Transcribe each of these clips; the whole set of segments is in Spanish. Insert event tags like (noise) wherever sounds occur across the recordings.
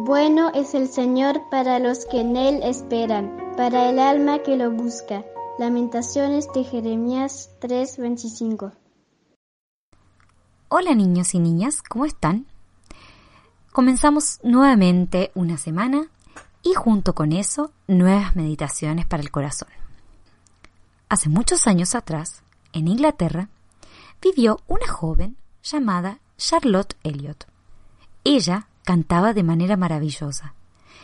Bueno es el Señor para los que en Él esperan, para el alma que lo busca. Lamentaciones de Jeremías 3:25 Hola niños y niñas, ¿cómo están? Comenzamos nuevamente una semana y junto con eso nuevas meditaciones para el corazón. Hace muchos años atrás, en Inglaterra, vivió una joven llamada Charlotte Elliot. Ella cantaba de manera maravillosa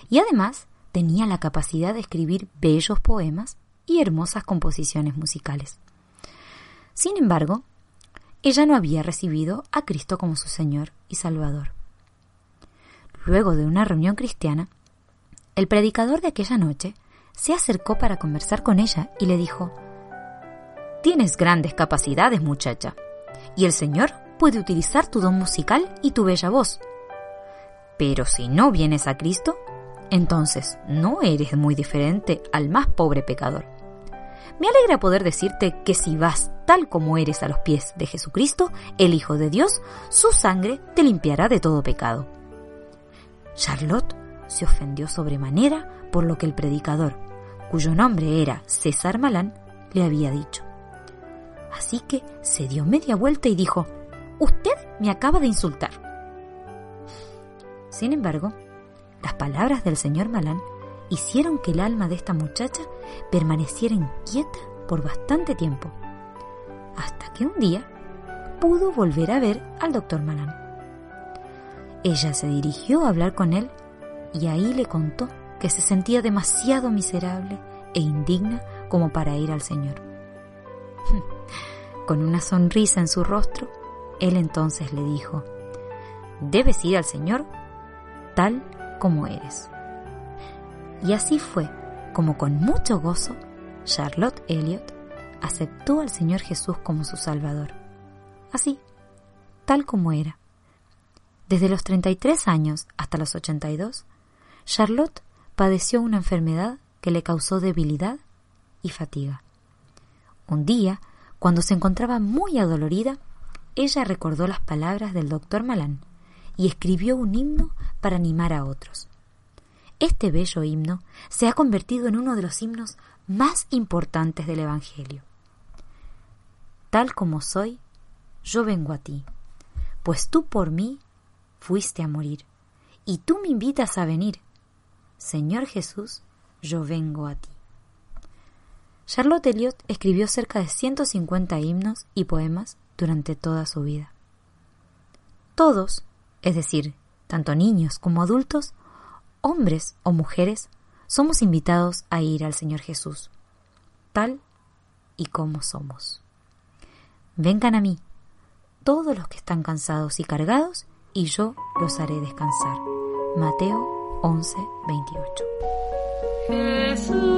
y además tenía la capacidad de escribir bellos poemas y hermosas composiciones musicales. Sin embargo, ella no había recibido a Cristo como su Señor y Salvador. Luego de una reunión cristiana, el predicador de aquella noche se acercó para conversar con ella y le dijo, Tienes grandes capacidades, muchacha, y el Señor puede utilizar tu don musical y tu bella voz pero si no vienes a Cristo, entonces no eres muy diferente al más pobre pecador. Me alegra poder decirte que si vas tal como eres a los pies de Jesucristo, el Hijo de Dios, su sangre te limpiará de todo pecado. Charlotte se ofendió sobremanera por lo que el predicador, cuyo nombre era César Malán, le había dicho. Así que se dio media vuelta y dijo, Usted me acaba de insultar. Sin embargo, las palabras del señor Malán hicieron que el alma de esta muchacha permaneciera inquieta por bastante tiempo, hasta que un día pudo volver a ver al doctor Malán. Ella se dirigió a hablar con él y ahí le contó que se sentía demasiado miserable e indigna como para ir al Señor. (laughs) Con una sonrisa en su rostro, él entonces le dijo, Debes ir al Señor tal como eres. Y así fue como con mucho gozo Charlotte Elliot aceptó al Señor Jesús como su Salvador. Así, tal como era. Desde los 33 años hasta los 82, Charlotte padeció una enfermedad que le causó debilidad y fatiga. Un día, cuando se encontraba muy adolorida, ella recordó las palabras del doctor Malán y escribió un himno para animar a otros. Este bello himno se ha convertido en uno de los himnos más importantes del Evangelio. Tal como soy, yo vengo a ti, pues tú por mí fuiste a morir, y tú me invitas a venir. Señor Jesús, yo vengo a ti. Charlotte Elliot escribió cerca de 150 himnos y poemas durante toda su vida. Todos es decir, tanto niños como adultos, hombres o mujeres, somos invitados a ir al Señor Jesús, tal y como somos. Vengan a mí, todos los que están cansados y cargados, y yo los haré descansar. Mateo 11, 28. Jesús